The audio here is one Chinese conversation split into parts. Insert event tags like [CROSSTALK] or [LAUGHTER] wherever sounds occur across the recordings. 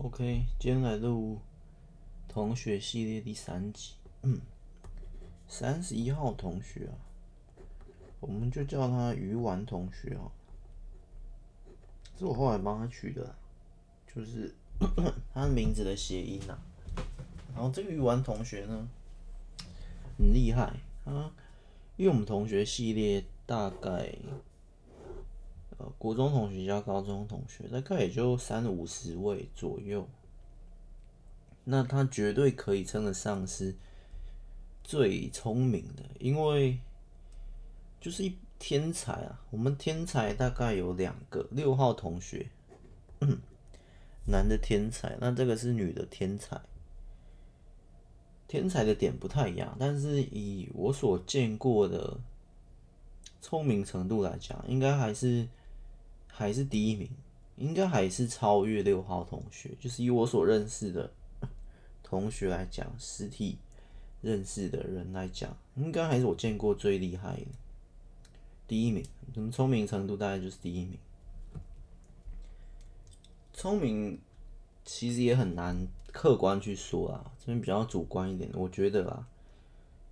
OK，今天来录同学系列第三集。嗯，三十一号同学啊，我们就叫他鱼丸同学哦。是我后来帮他取的，就是 [COUGHS] 他名字的谐音呐。然后这个鱼丸同学呢，很厉害啊，因为我们同学系列大概。呃，国中同学加高中同学，大概也就三五十位左右。那他绝对可以称得上是最聪明的，因为就是一天才啊。我们天才大概有两个，六号同学，男的天才，那这个是女的天才。天才的点不太一样，但是以我所见过的聪明程度来讲，应该还是。还是第一名，应该还是超越六号同学。就是以我所认识的 [LAUGHS] 同学来讲，实体认识的人来讲，应该还是我见过最厉害的第一名。怎么聪明程度大概就是第一名。聪明其实也很难客观去说啊，这边比较主观一点。我觉得啦，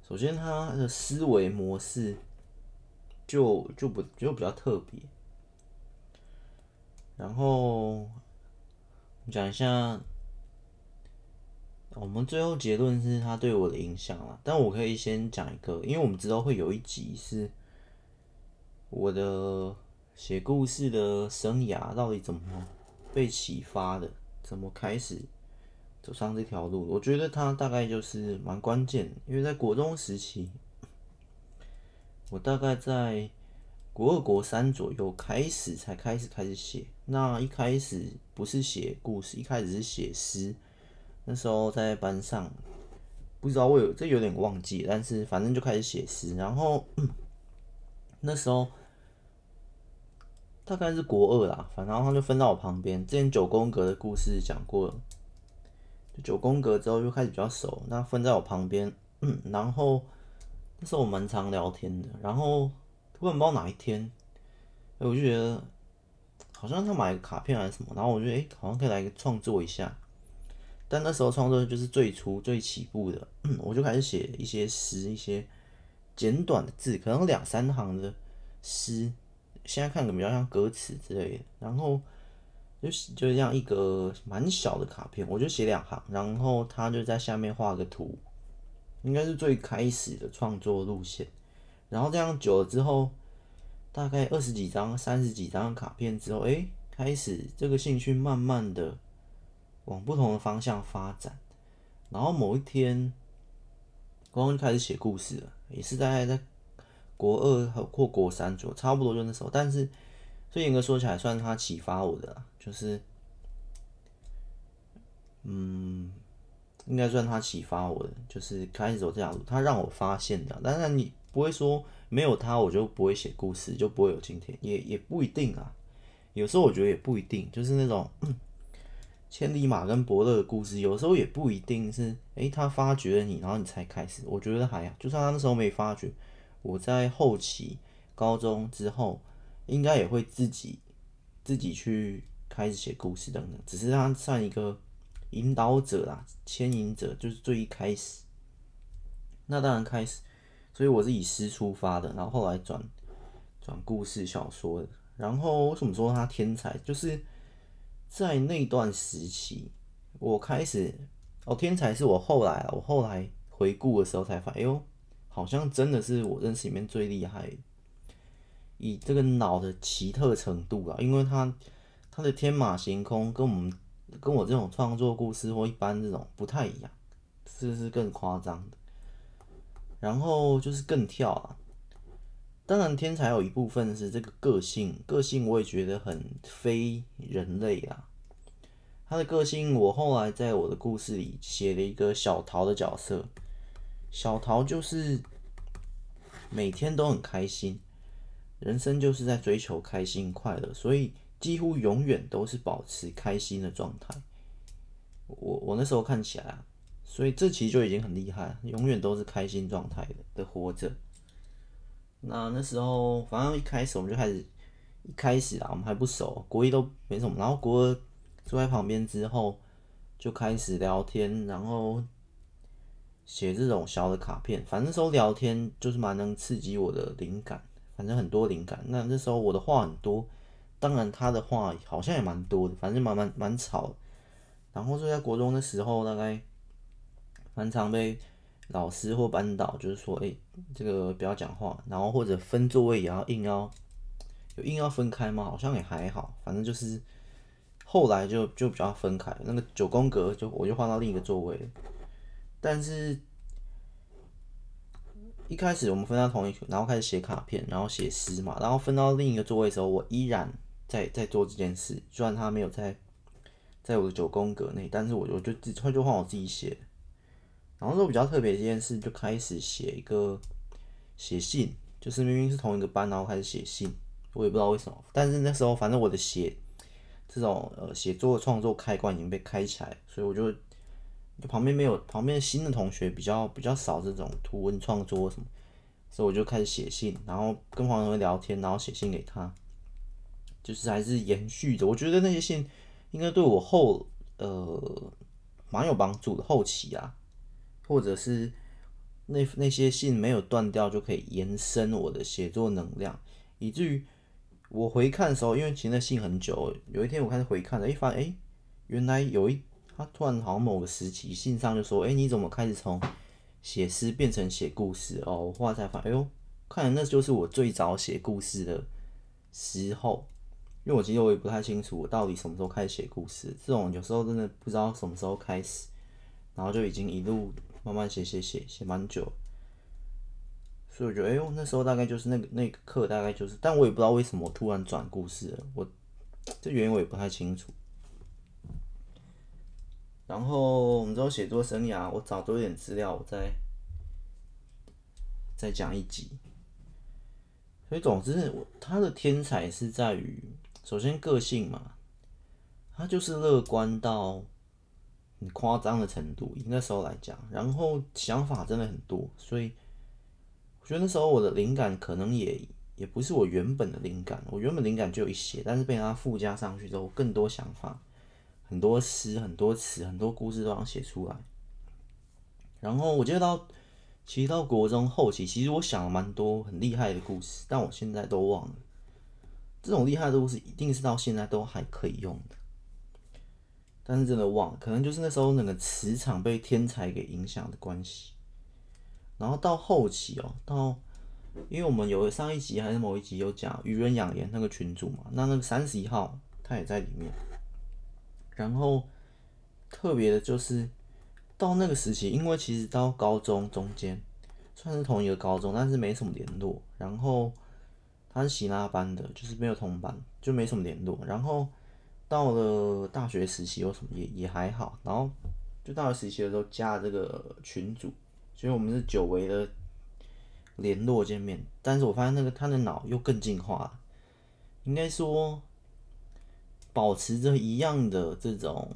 首先他的思维模式就就不就比较特别。然后讲一下，我们最后结论是他对我的影响了。但我可以先讲一个，因为我们知道会有一集是我的写故事的生涯到底怎么被启发的，怎么开始走上这条路。我觉得他大概就是蛮关键，因为在国中时期，我大概在。国二、国三左右开始才开始开始写，那一开始不是写故事，一开始是写诗。那时候在班上，不知道我有这有点忘记，但是反正就开始写诗。然后 [CLEARS THROAT] 那时候大概是国二啦，反正他就分到我旁边。之前九宫格的故事讲过了，九宫格之后就开始比较熟，那分在我旁边。然后那时候我蛮常聊天的，然后。突然不知道哪一天，我就觉得好像他买个卡片还是什么，然后我觉得哎，好像可以来个创作一下。但那时候创作就是最初最起步的，我就开始写一些诗，一些简短的字，可能两三行的诗，现在看着比较像歌词之类的。然后就是就这样一个蛮小的卡片，我就写两行，然后他就在下面画个图，应该是最开始的创作路线。然后这样久了之后，大概二十几张、三十几张卡片之后，哎，开始这个兴趣慢慢的往不同的方向发展。然后某一天，光光就开始写故事了，也是大概在国二或国三左右，差不多就那时候。但是，所以严格说起来，算他启发我的啦，就是，嗯，应该算他启发我的，就是开始走这条路，他让我发现的。当然你。不会说没有他我就不会写故事，就不会有今天，也也不一定啊。有时候我觉得也不一定，就是那种、千里马跟伯乐的故事，有时候也不一定是诶，他发掘了你，然后你才开始。我觉得还好，就算他那时候没发掘，我在后期高中之后，应该也会自己自己去开始写故事等等。只是他算一个引导者啦，牵引者，就是最一开始。那当然开始。所以我是以诗出发的，然后后来转转故事小说的。然后为什么说他天才？就是在那段时期，我开始哦，天才是我后来我后来回顾的时候才发现，哎呦，好像真的是我认识里面最厉害，以这个脑的奇特程度啊，因为他他的天马行空跟我们跟我这种创作故事或一般这种不太一样，这是更夸张的。然后就是更跳啊！当然，天才有一部分是这个个性，个性我也觉得很非人类啊。他的个性，我后来在我的故事里写了一个小桃的角色。小桃就是每天都很开心，人生就是在追求开心快乐，所以几乎永远都是保持开心的状态。我我那时候看起来啊。所以这其实就已经很厉害，永远都是开心状态的的活着。那那时候，反正一开始我们就开始，一开始啊，我们还不熟，国一都没什么。然后国二坐在旁边之后，就开始聊天，然后写这种小的卡片。反正那时候聊天就是蛮能刺激我的灵感，反正很多灵感。那那时候我的话很多，当然他的话好像也蛮多的，反正蛮蛮蛮吵。然后就在国中的时候，大概蛮常被老师或班导就是说，哎，这个不要讲话，然后或者分座位也要硬要有硬要分开吗？好像也还好，反正就是。后来就就比较分开，那个九宫格就我就换到另一个座位。但是一开始我们分到同一组，然后开始写卡片，然后写诗嘛，然后分到另一个座位的时候，我依然在在做这件事，虽然他没有在在我的九宫格内，但是我我就自他就换我自己写。然后说比较特别一件事，就开始写一个写信，就是明明是同一个班，然后开始写信，我也不知道为什么，但是那时候反正我的写。这种呃写作创作开关已经被开起来，所以我就就旁边没有旁边新的同学比较比较少这种图文创作什么，所以我就开始写信，然后跟黄同学聊天，然后写信给他，就是还是延续着。我觉得那些信应该对我后呃蛮有帮助的，后期啊，或者是那那些信没有断掉，就可以延伸我的写作能量，以至于。我回看的时候，因为其实那信很久，有一天我开始回看了，一发现哎，原来有一他突然好像某个时期信上就说，哎，你怎么开始从写诗变成写故事哦？我后来才发现，哎呦，看来那就是我最早写故事的时候。因为我其实我也不太清楚我到底什么时候开始写故事，这种有时候真的不知道什么时候开始，然后就已经一路慢慢写写写写蛮久。所以我觉得，哎呦，那时候大概就是那个那个课，大概就是，但我也不知道为什么我突然转故事了，我这原因我也不太清楚。然后我们知道写作生涯，我找多一点资料，我再再讲一集。所以总之，我他的天才是在于，首先个性嘛，他就是乐观到很夸张的程度，那时候来讲，然后想法真的很多，所以。我觉得那时候我的灵感可能也也不是我原本的灵感，我原本灵感就有一些，但是被它附加上去之后，更多想法，很多诗、很多词、很多故事都想写出来。然后我记得到，其实到国中后期，其实我想了蛮多很厉害的故事，但我现在都忘了。这种厉害的故事一定是到现在都还可以用的，但是真的忘了，可能就是那时候那个磁场被天才给影响的关系。然后到后期哦，到因为我们有上一集还是某一集有讲愚人养颜那个群组嘛，那那个三十一号他也在里面。然后特别的就是到那个时期，因为其实到高中中间算是同一个高中，但是没什么联络。然后他是喜拉班的，就是没有同班，就没什么联络。然后到了大学时期有什么也也还好。然后就大学时期的时候加这个群组。所以我们是久违的联络见面，但是我发现那个他的脑又更进化了，应该说保持着一样的这种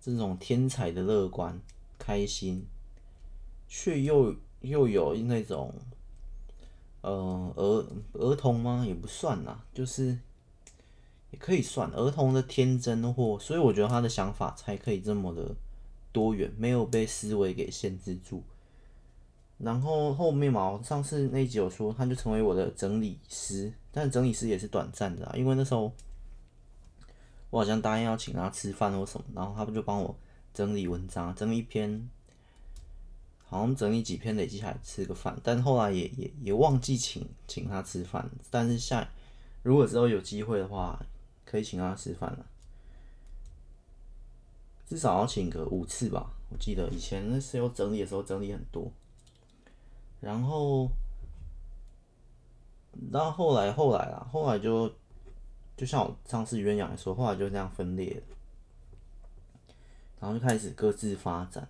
这种天才的乐观、开心，却又又有那种呃儿儿童吗？也不算啦，就是可以算儿童的天真或，所以我觉得他的想法才可以这么的。多元，没有被思维给限制住。然后后面嘛，上次那集有说，他就成为我的整理师，但整理师也是短暂的啊，因为那时候我好像答应要请他吃饭或什么，然后他不就帮我整理文章，整理一篇，好像整理几篇累积下来吃个饭，但后来也也也忘记请请他吃饭，但是下如果之后有机会的话，可以请他吃饭了。至少要请个五次吧，我记得以前那时候整理的时候整理很多，然后，到后来后来啊，后来就就像我上次鸳鸯来说，后来就这样分裂了，然后就开始各自发展。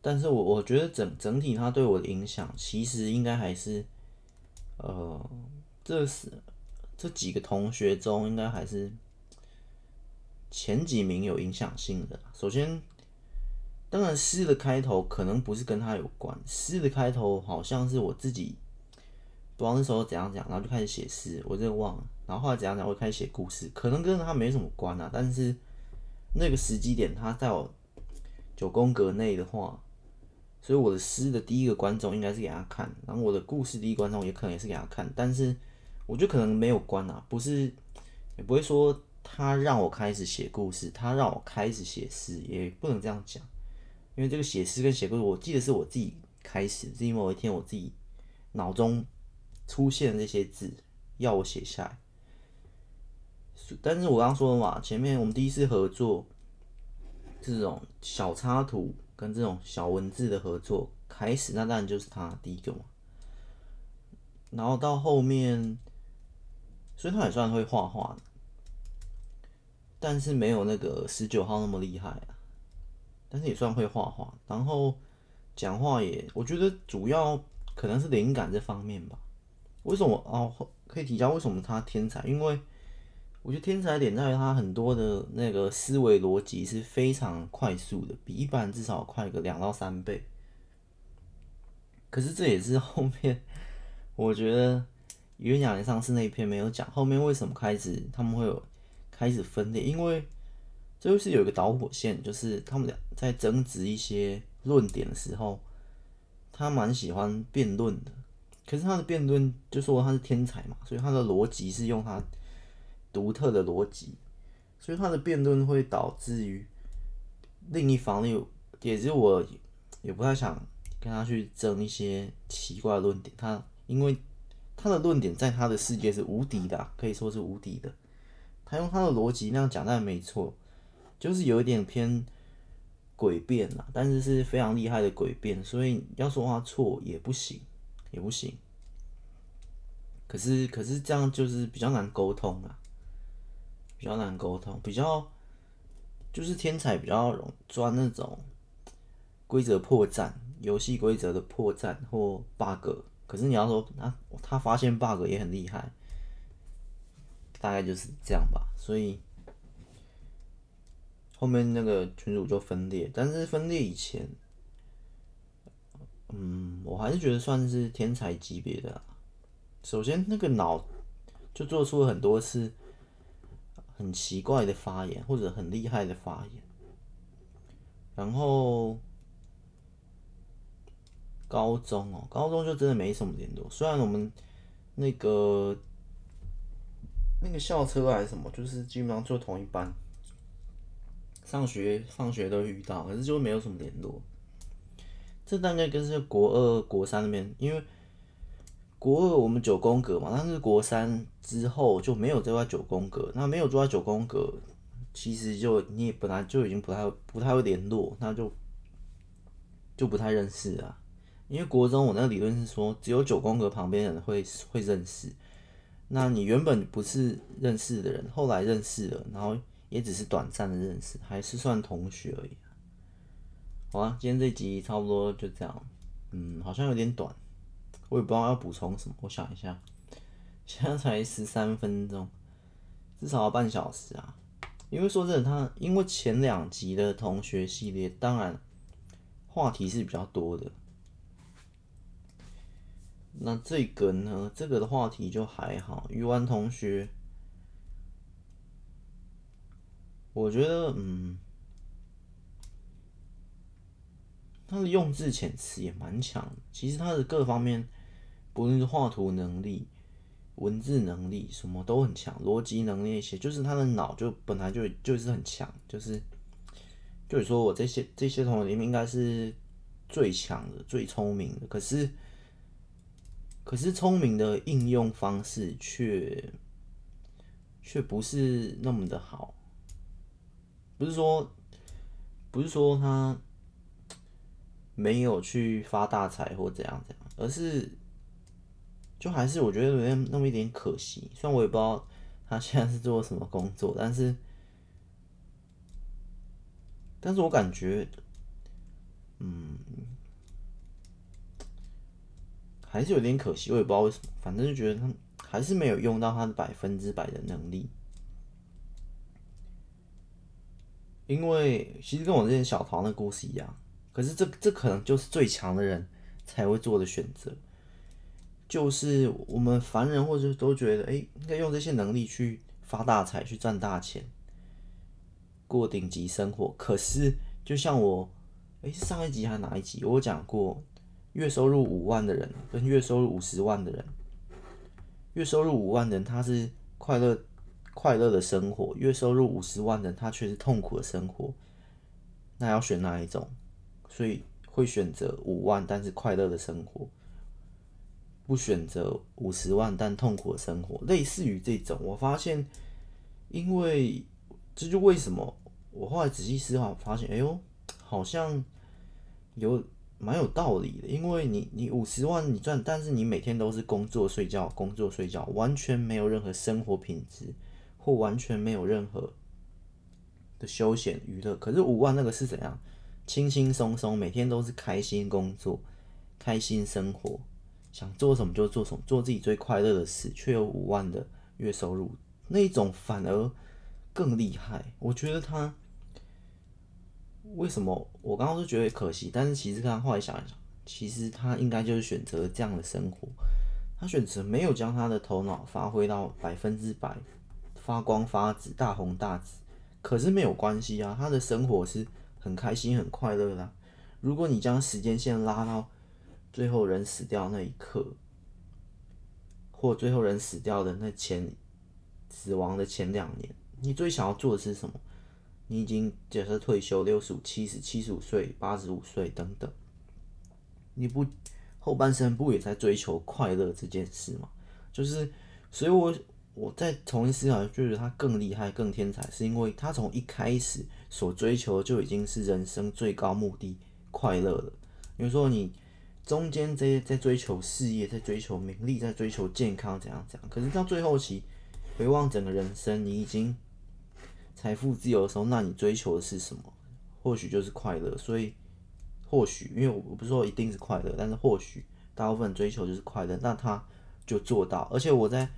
但是我我觉得整整体它对我的影响，其实应该还是，呃，这是这几个同学中应该还是。前几名有影响性的，首先，当然诗的开头可能不是跟他有关，诗的开头好像是我自己，不知道那时候怎样讲，然后就开始写诗，我真的忘了，然后后来怎样讲，我开始写故事，可能跟他没什么关啊，但是那个时机点他在我九宫格内的话，所以我的诗的第一个观众应该是给他看，然后我的故事第一观众也可能也是给他看，但是我觉得可能没有关啊，不是也不会说他让我开始写故事，他让我开始写诗，也不能这样讲，因为这个写诗跟写故事，我记得是我自己开始，是因为某一天我自己脑中出现这些字，要我写下来。但是我刚刚说了嘛，前面我们第一次合作，这种小插图跟这种小文字的合作开始，那当然就是他第一个嘛。然后到后面，所以他也算会画画，但是没有那个十九号那么厉害啊。但是也算会画画，然后讲话也，我觉得主要可能是灵感这方面吧。为什么哦？可以提到为什么他天才？因为我觉得天才点在于他很多的那个思维逻辑是非常快速的，比一般人至少快个两到三倍。可是这也是后面 [LAUGHS] 我觉得《冤哑连上次那一篇没有讲，后面为什么开始他们会有开始分裂？因为这就是有一个导火线，就是他们俩在争执一些论点的时候，他蛮喜欢辩论的。可是他的辩论就说他是天才嘛，所以他的逻辑是用他。独特的逻辑，所以他的辩论会导致于另一方，有也是我也不太想跟他去争一些奇怪的论点。他因为他的论点在他的世界是无敌的，可以说是无敌的。他用他的逻辑那样讲，但没错，就是有一点偏诡辩啦，但是是非常厉害的诡辩。所以要说他错也不行，也不行。可是可是这样就是比较难沟通啊。比较难沟通，比较就是天才比较容易钻那种规则破绽、游戏规则的破绽或 bug。可是你要说他他发现 bug 也很厉害，大概就是这样吧。所以后面那个群主就分裂，但是分裂以前，嗯，我还是觉得算是天才级别的。首先，那个脑就做出了很多次。很奇怪的发言，或者很厉害的发言。然后高中哦，高中就真的没什么联络。虽然我们那个那个校车还是什么，就是基本上坐同一班，上学放学都遇到，可是就没有什么联络。这大概跟是国二、国三那边，因为。国二我们九宫格嘛，但是国三之后就没有住在九宫格。那没有住在九宫格，其实就你本来就已经不太不太会联络，那就就不太认识啊。因为国中我那个理论是说，只有九宫格旁边人会会认识。那你原本不是认识的人，后来认识了，然后也只是短暂的认识，还是算同学而已。好啊，今天这集差不多就这样。嗯，好像有点短。我也不知道要补充什么，我想一下，现在才十三分钟，至少要半小时啊。因为说真的，他因为前两集的同学系列，当然话题是比较多的。那这个呢，这个的话题就还好。鱼丸同学，我觉得，嗯，他的用字遣词也蛮强。其实他的各方面。不论是画图能力、文字能力，什么都很强，逻辑能力那些，就是他的脑就本来就就是很强，就是就是说我这些这些同学里面应该是最强的、最聪明的，可是可是聪明的应用方式却却不是那么的好，不是说不是说他没有去发大财或怎样怎样，而是。就还是我觉得有点那么一点可惜，虽然我也不知道他现在是做什么工作，但是，但是我感觉，嗯，还是有点可惜，我也不知道为什么，反正就觉得他还是没有用到他的百分之百的能力，因为其实跟我之前小桃那故事一样，可是这这可能就是最强的人才会做的选择。就是我们凡人或者都觉得，哎，应该用这些能力去发大财，去赚大钱。过顶级生活。可是，就像我，诶、欸，上一集还哪一集？我讲过，月收入五万的人跟月收入五十万的人，月收入五万的人他是快乐快乐的生活，月收入五十万的人他却是痛苦的生活。那要选哪一种？所以会选择五万但是快乐的生活。不选择五十万但痛苦的生活，类似于这种，我发现，因为这就为什么我后来仔细思考，发现，哎呦，好像有蛮有道理的。因为你你五十万你赚，但是你每天都是工作睡觉，工作睡觉，完全没有任何生活品质，或完全没有任何的休闲娱乐。可是五万那个是怎样？轻轻松松，每天都是开心工作，开心生活。想做什么就做什么，做自己最快乐的事，却有五万的月收入，那种反而更厉害。我觉得他为什么我刚刚是觉得可惜，但是其实他后来想一想，其实他应该就是选择这样的生活。他选择没有将他的头脑发挥到百分之百发光发紫、大红大紫，可是没有关系啊，他的生活是很开心、很快乐的。如果你将时间线拉到。最后人死掉那一刻，或最后人死掉的那前死亡的前两年，你最想要做的是什么？你已经假设退休，六十五、七十、七十五岁、八十五岁等等，你不后半生不也在追求快乐这件事吗？就是，所以我我在重新思考，觉得他更厉害、更天才，是因为他从一开始所追求的就已经是人生最高目的——快乐了。比如说你。中间在在追求事业，在追求名利，在追求健康，怎样怎样？可是到最后期，回望整个人生，你已经财富自由的时候，那你追求的是什么？或许就是快乐。所以，或许，因为我不是说一定是快乐，但是或许大部分追求就是快乐，那他就做到。而且我在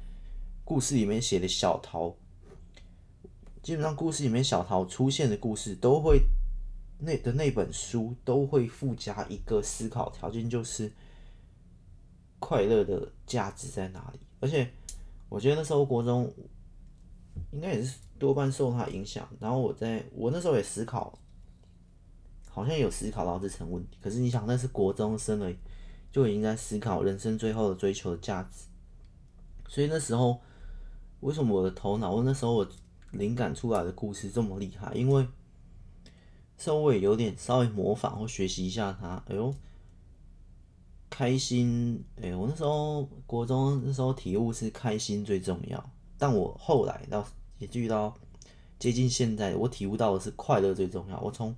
故事里面写的小桃，基本上故事里面小桃出现的故事都会。那的那本书都会附加一个思考条件，就是快乐的价值在哪里？而且我觉得那时候国中应该也是多半受他影响。然后我在我那时候也思考，好像有思考到这层问题。可是你想，那是国中生了，就已经在思考人生最后的追求的价值。所以那时候为什么我的头脑，我那时候我灵感出来的故事这么厉害？因为稍微有点稍微模仿或学习一下他，哎呦，开心！哎、我那时候国中那时候体悟是开心最重要，但我后来到也遇到接近现在，我体悟到的是快乐最重要。我从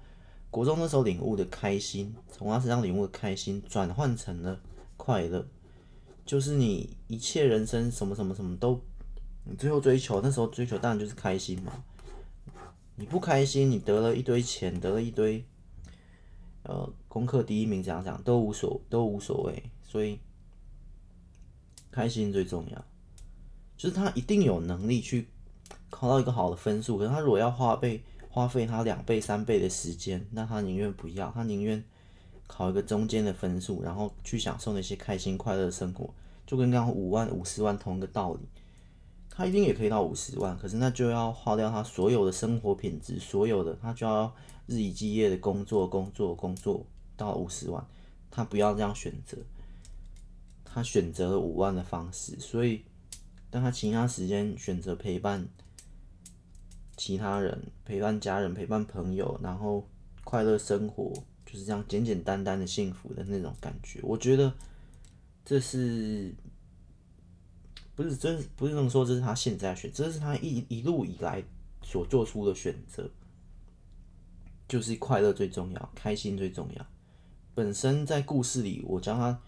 国中那时候领悟的开心，从他身上领悟的开心，转换成了快乐，就是你一切人生什么什么什么都，你最后追求那时候追求当然就是开心嘛。你不开心，你得了一堆钱，得了一堆，呃，功课第一名，怎样讲都无所都无所谓，所以开心最重要。就是他一定有能力去考到一个好的分数，可是他如果要花费花费他两倍三倍的时间，那他宁愿不要，他宁愿考一个中间的分数，然后去享受那些开心快乐的生活，就跟刚刚五万五十万同一个道理。他一定也可以到五十万，可是那就要花掉他所有的生活品质，所有的他就要日以继夜的工作，工作，工作到五十万。他不要这样选择，他选择了五万的方式，所以但他其他时间选择陪伴其他人、陪伴家人、陪伴朋友，然后快乐生活，就是这样简简单单的幸福的那种感觉。我觉得这是。不是，真不是能说这是他现在选，这是他一一路以来所做出的选择，就是快乐最重要，开心最重要。本身在故事里，我将他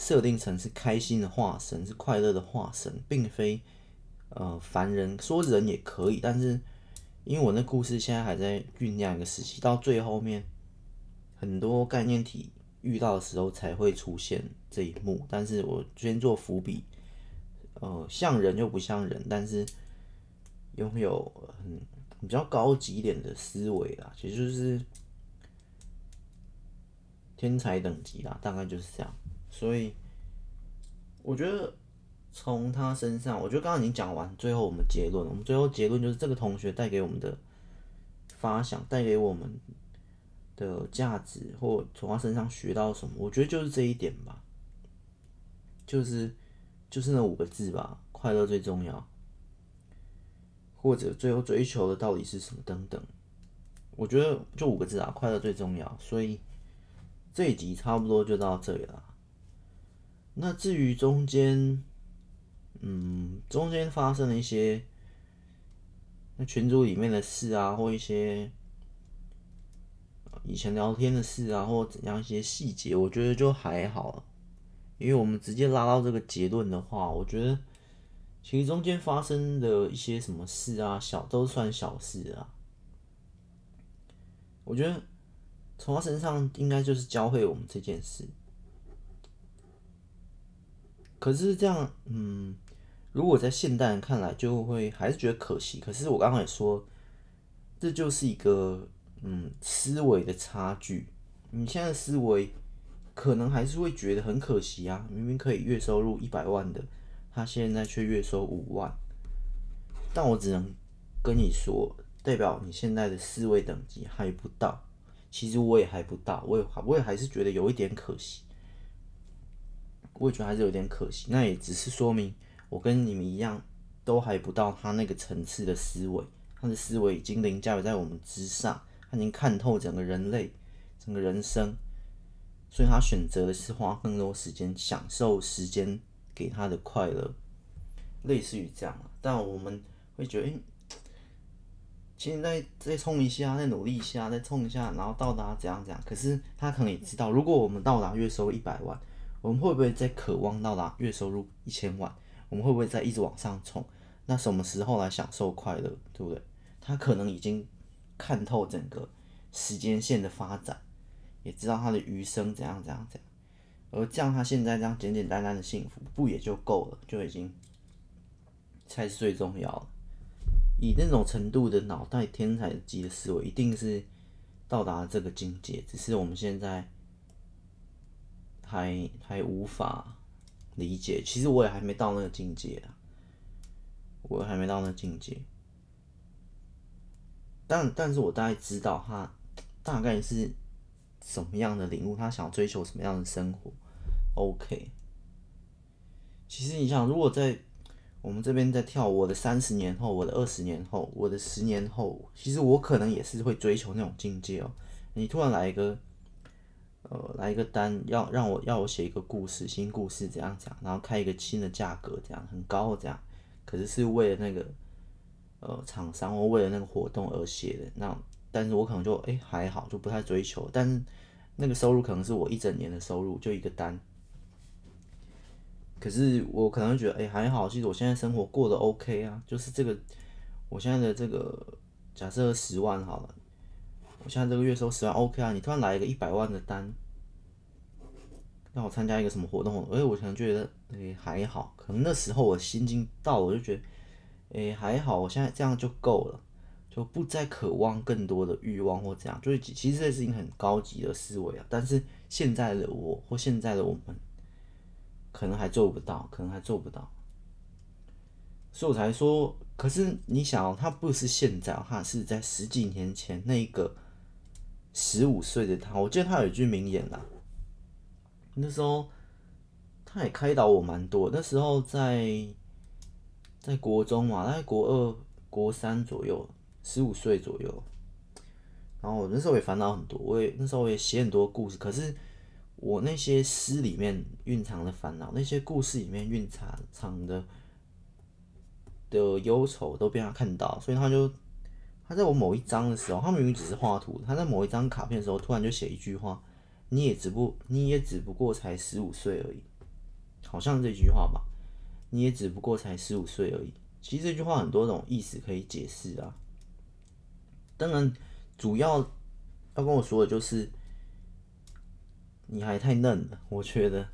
设定成是开心的化身，是快乐的化身，并非呃凡人。说人也可以，但是因为我那故事现在还在酝酿一个时期，到最后面很多概念体遇到的时候才会出现这一幕。但是我先做伏笔。呃，像人又不像人，但是拥有很比较高级一点的思维啦，其实就是天才等级啦，大概就是这样。所以我觉得从他身上，我觉得刚刚已经讲完，最后我们结论，我们最后结论就是这个同学带给我们的发想带给我们的价值，或从他身上学到什么，我觉得就是这一点吧，就是就是那五个字吧，快乐最重要，或者最后追求的到底是什么等等，我觉得就五个字啊，快乐最重要。所以这一集差不多就到这里了。那至于中间，嗯，中间发生了一些。那群组里面的事啊，或一些以前聊天的事啊，或怎样一些细节，我觉得就还好。因为我们直接拉到这个结论的话，我觉得其实中间发生的一些什么事啊，小都算小事啊。我觉得从他身上应该就是教会我们这件事。可是这样，嗯。如果在现代人看来，就会还是觉得可惜。可是我刚刚也说，这就是一个嗯思维的差距。你现在思维可能还是会觉得很可惜啊，明明可以月收入一百万的，他现在却月收五万。但我只能跟你说，代表你现在的思维等级还不到。其实我也还不到，我也我也还是觉得有一点可惜。我也觉得还是有点可惜。那也只是说明。我跟你们一样，都还不到他那个层次的思维，他的思维已经凌驾在我们之上，他已经看透整个人类、整个人生，所以他选择的是花更多时间享受时间给他的快乐，类似于这样。但我们会觉得，哎、现在再冲一下，再努力一下，再冲一下，然后到达怎样怎样。可是他可能也知道，如果我们到达月收一百万，我们会不会再渴望到达月收入一千万？我们会不会再一直往上冲？那什么时候来享受快乐，对不对？他可能已经看透整个时间线的发展，也知道他的余生怎样怎样怎样，而这样他现在这样简简单单的幸福，不也就够了？就已经才是最重要的。以那种程度的脑袋天才级的思维，一定是到达这个境界，只是我们现在还还无法。理解，其实我也还没到那个境界啊，我还没到那个境界，但但是我大概知道他大概是什么样的领悟，他想追求什么样的生活，OK。其实你想，如果在我们这边在跳我的三十年后，我的二十年后，我的十年后，其实我可能也是会追求那种境界哦。你突然来一个。呃，来一个单，要让我要我写一个故事，新故事怎样讲，然后开一个新的价格，这样很高这样，可是是为了那个呃厂商或为了那个活动而写的，那但是我可能就哎、还好，就不太追求，但是那个收入可能是我一整年的收入，就一个单，可是我可能觉得哎、还好，其实我现在生活过得 OK 啊，就是这个我现在的这个假设十万好了。我现在这个月收十万，OK 啊？你突然来一个一百万的单，让我参加一个什么活动？哎，我可能觉得，哎、还好。可能那时候我心境到，我就觉得，哎、还好。我现在这样就够了，就不再渴望更多的欲望或这样。就是其实这是一个很高级的思维啊。但是现在的我或现在的我们，可能还做不到，可能还做不到。所以我才说，可是你想，他不是现在，他是在十几年前那一个。十五岁的他，我记得他有一句名言啦。那时候他也开导我蛮多。那时候在在国中嘛，在国二、国三左右，十五岁左右。然后我那时候也烦恼很多，我也那时候我也写很多故事。可是我那些诗里面蕴藏的烦恼，那些故事里面蕴藏藏的的忧愁，都被他看到，所以他就。他在我某一张的时候，他明明只是画图。他在某一张卡片的时候，突然就写一句话：“你也只不，你也只不过才十五岁而已。”好像这句话吧？你也只不过才十五岁而已。其实这句话很多种意思可以解释啊。当然，主要要跟我说的就是你还太嫩了。我觉得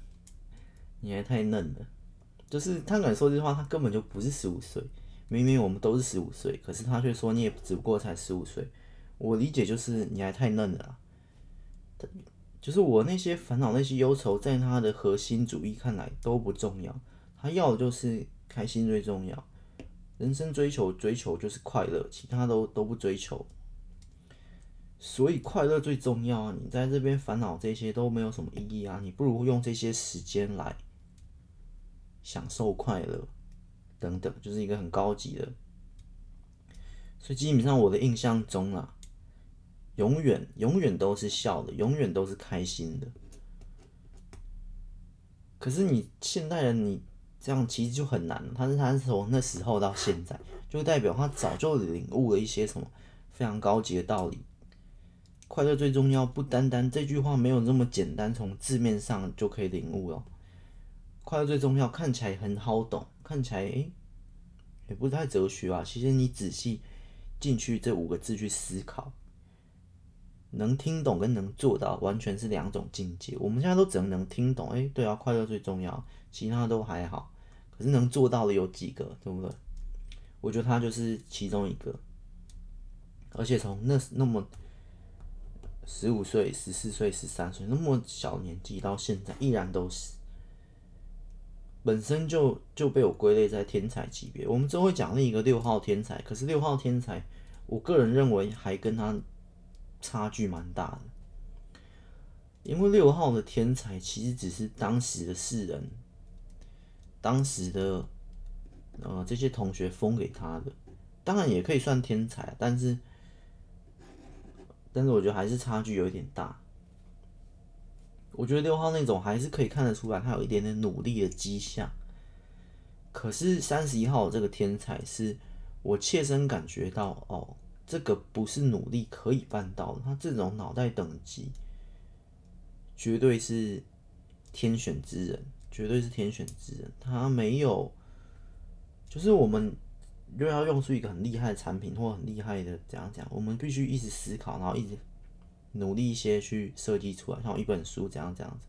你还太嫩了。就是他敢说这句话，他根本就不是十五岁。明明我们都是十五岁，可是他却说你也只不过才十五岁。我理解就是你还太嫩了啦。就是我那些烦恼、那些忧愁，在他的核心主义看来都不重要。他要的就是开心最重要。人生追求追求就是快乐，其他都都不追求。所以快乐最重要啊！你在这边烦恼这些都没有什么意义啊！你不如用这些时间来享受快乐，等等，就是一个很高级的。所以基本上我的印象中啊，永远永远都是笑的，永远都是开心的。可是你现代人，你这样其实就很难。他是他是从那时候到现在，就代表他早就领悟了一些什么非常高级的道理。快乐最重要，不单单这句话没有这么简单，从字面上就可以领悟了。快乐最重要，看起来很好懂，看起来诶、也不太哲学啊。其实你仔细进去这五个字去思考，能听懂跟能做到完全是两种境界。我们现在都只能能听懂，诶、对啊，快乐最重要，其他都还好。可是能做到的有几个，对不对？我觉得他就是其中一个，而且从那那么。十五岁、十四岁、十三岁，那么小年纪到现在依然都是，本身就就被我归类在天才级别。我们之后会讲另一个六号天才，可是六号天才，我个人认为还跟他差距蛮大的，因为六号的天才其实只是当时的世人，当时的呃这些同学封给他的，当然也可以算天才，但是。但是我觉得还是差距有一点大。我觉得六号那种还是可以看得出来，他有一点点努力的迹象。可是三十一号这个天才是我切身感觉到，哦，这个不是努力可以办到的。他这种脑袋等级绝对是天选之人，绝对是天选之人。他没有，就是我们。又要用出一个很厉害的产品或很厉害的怎样讲，我们必须一直思考，然后一直努力一些去设计出来，像一本书这样这样子。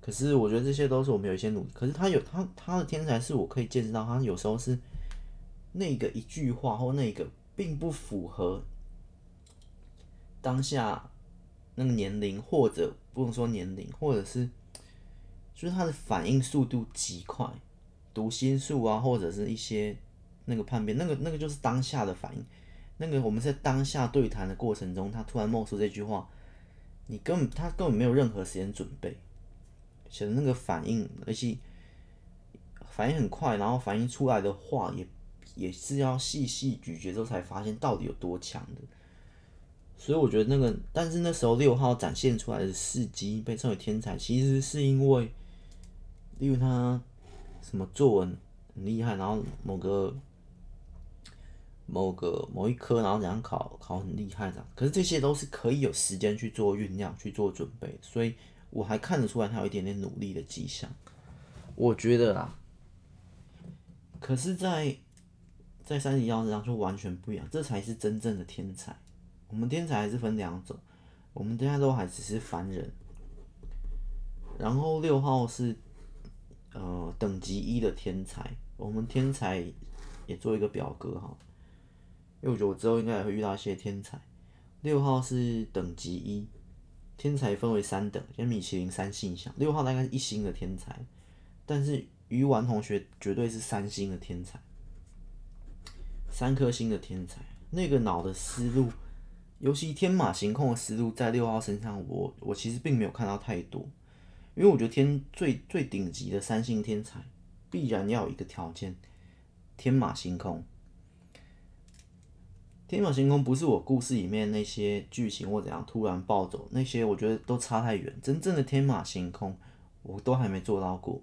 可是我觉得这些都是我们有一些努力，可是他有他他的天才是我可以见识到，他有时候是那个一句话或那个并不符合当下那个年龄，或者不能说年龄，或者是就是他的反应速度极快，读心术啊，或者是一些。那个叛变，那个那个就是当下的反应。那个我们在当下对谈的过程中，他突然冒出这句话，你根本他根本没有任何时间准备，写的那个反应，而且反应很快，然后反应出来的话也也是要细细咀嚼之后才发现到底有多强的。所以我觉得那个，但是那时候六号展现出来的事迹被称为天才，其实是因为，例如他什么作文很厉害，然后某个。某个某一科，然后怎样考考很厉害这样，可是这些都是可以有时间去做酝酿、去做准备，所以我还看得出来他有一点点努力的迹象。我觉得啦，可是在，在在三十一号上就完全不一样，这才是真正的天才。我们天才还是分两种，我们大家都还只是凡人。然后六号是呃等级一的天才，我们天才也做一个表格哈。因为我觉得我之后应该也会遇到一些天才。六号是等级一，天才分为三等，像米其林三星像。六号大概是一星的天才，但是鱼丸同学绝对是三星的天才，三颗星的天才。那个脑的思路，尤其天马行空的思路，在六号身上我，我我其实并没有看到太多。因为我觉得天最最顶级的三星天才，必然要有一个条件，天马行空。天马行空不是我故事里面那些剧情或怎样突然暴走，那些我觉得都差太远。真正的天马行空，我都还没做到过。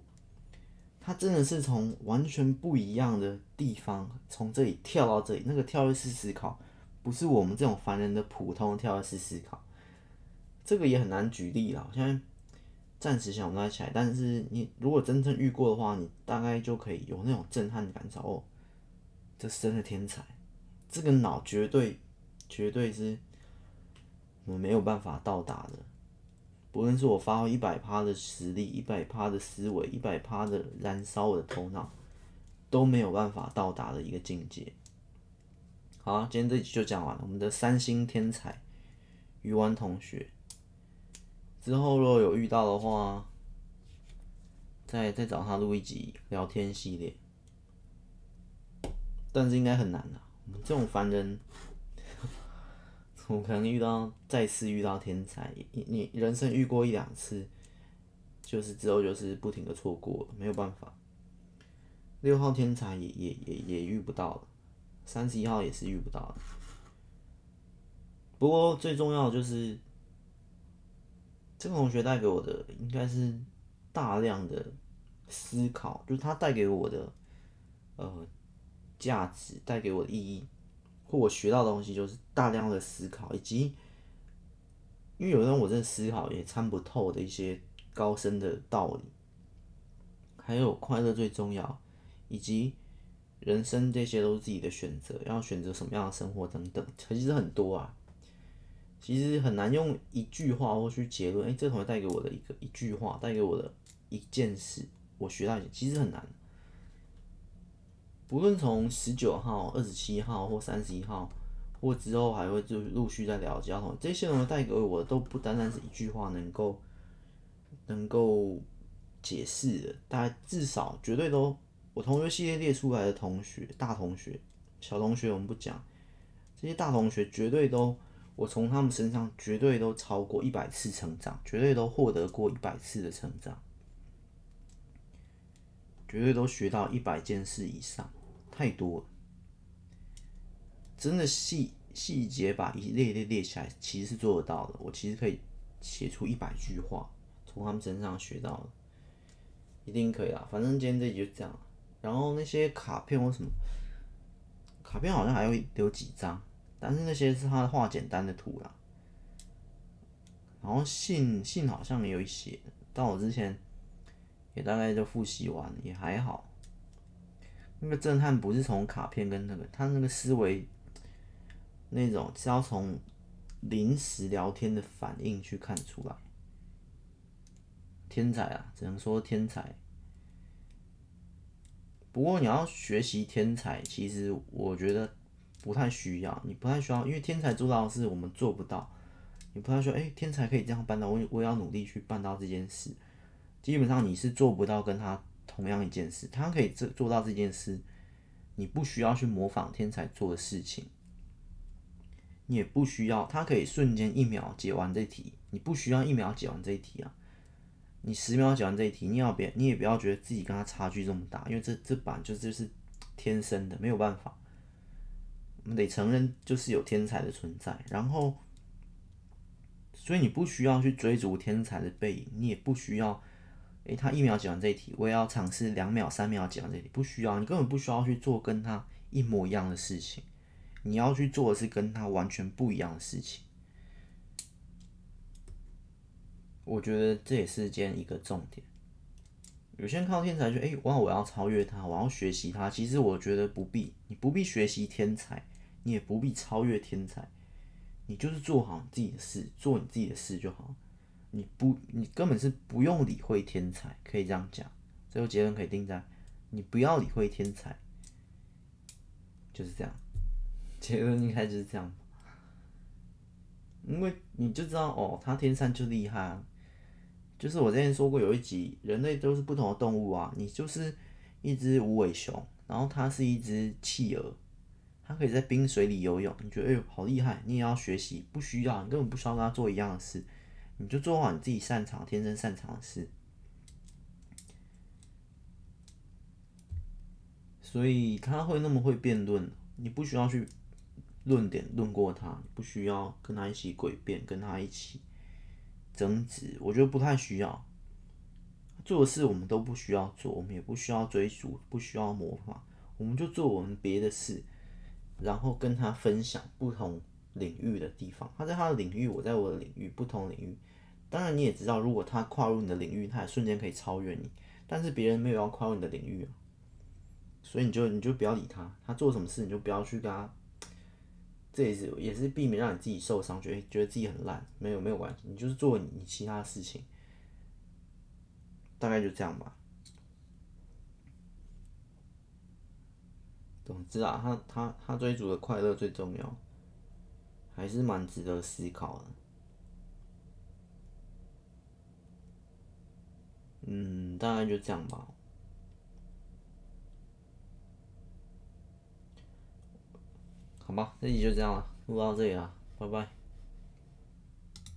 他真的是从完全不一样的地方，从这里跳到这里，那个跳跃式思考，不是我们这种凡人的普通跳跃式思考。这个也很难举例了，我现在暂时想不太起来。但是你如果真正遇过的话，你大概就可以有那种震撼感受哦，这是真的天才。这个脑绝对，绝对是我没有办法到达的。不论是我发挥一百趴的实力、一百趴的思维、一百趴的燃烧我的头脑，都没有办法到达的一个境界。好，今天这集就讲完了。我们的三星天才鱼丸同学，之后如果有遇到的话，再再找他录一集聊天系列，但是应该很难的。这种凡人，[LAUGHS] 我可能遇到再次遇到天才，你你人生遇过一两次，就是之后就是不停的错过，没有办法。六号天才也也也也遇不到了，三十一号也是遇不到了。不过最重要的就是，这个同学带给我的应该是大量的思考，就是他带给我的呃价值，带给我的意义，或我学到的东西就是大量的思考，以及因为有时候我真的思考也参不透的一些高深的道理，还有快乐最重要，以及人生这些都是自己的选择，要选择什么样的生活等等，其实很多啊。其实很难用一句话或去结论，哎，这同学带给我的一个一句话，带给我的一件事，我学到一些，其实很难。不论从十九号、二十七号或三十一号，或之后还会就陆续在了解到同学，这些同学带给我的都不单单是一句话能够能够解释的，大家至少绝对都，我同学系列列出来的同学，大同学、小同学我们不讲，这些大同学绝对都。我从他们身上绝对都超过一百次成长，绝对都获得过一百次的成长，绝对都学到一百件事以上，太多。真的细细节把一列列列起来，其实是做得到的。我其实可以写出一百句话，从他们身上学到的，一定可以啦。反正今天这集就这样。然后那些卡片或什么，卡片好像还有留几张。但是那些是他画简单的图啦，然后信信好像也有一些，但我之前也大概就复习完，也还好。那个震撼不是从卡片跟那个他那个思维那种，是要从临时聊天的反应去看出来。天才啊，只能说天才。不过你要学习天才，其实我觉得。不太需要，你不太需要，因为天才做到的事我们做不到。你不太需要，哎、天才可以这样办到，我我要努力去办到这件事。基本上你是做不到跟他同样一件事，他可以做做到这件事，你不需要去模仿天才做的事情，你也不需要，他可以瞬间一秒解完这题，你不需要一秒解完这一题啊。你十秒解完这一题，你要别，你也不要觉得自己跟他差距这么大，因为这这版就就是天生的，没有办法。我们得承认，就是有天才的存在。然后，所以你不需要去追逐天才的背影，你也不需要，诶、他一秒解完这一题，我也要尝试两秒、三秒解完这一题，不需要。你根本不需要去做跟他一模一样的事情，你要去做的是跟他完全不一样的事情。我觉得这也是件一个重点。有些人看到天才就，诶，哇，我要超越他，我要学习他。其实我觉得不必，你不必学习天才。你也不必超越天才，你就是做好你自己的事，做你自己的事就好。你不，你根本是不用理会天才，可以这样讲。最后结论可以定在：你不要理会天才，就是这样。结论应该就是这样，因为你就知道哦，他天生就厉害啊。就是我之前说过，有一集人类都是不同的动物啊，你就是一只无尾熊，然后它是一只企鹅。他可以在冰水里游泳，你觉得哎呦好厉害，你也要学习？不需要，你根本不需要跟他做一样的事，你就做好你自己擅长、天生擅长的事。所以他会那么会辩论，你不需要去论点论过他，不需要跟他一起诡辩，跟他一起争执，我觉得不太需要。做的事我们都不需要做，我们也不需要追逐，不需要模仿，我们就做我们别的事。然后跟他分享不同领域的地方，他在他的领域，我在我的领域，不同领域。当然你也知道，如果他跨入你的领域，他也瞬间可以超越你。但是别人没有要跨入你的领域啊，所以你就你就不要理他，他做什么事你就不要去跟他。这也是也是避免让你自己受伤，觉得觉得自己很烂。没有没有关系，你就是做你其他的事情，大概就这样吧。总之啊，他他他追逐的快乐最重要，还是蛮值得思考的。嗯，大概就这样吧。好吧，这集就这样了，录到这里了，拜拜。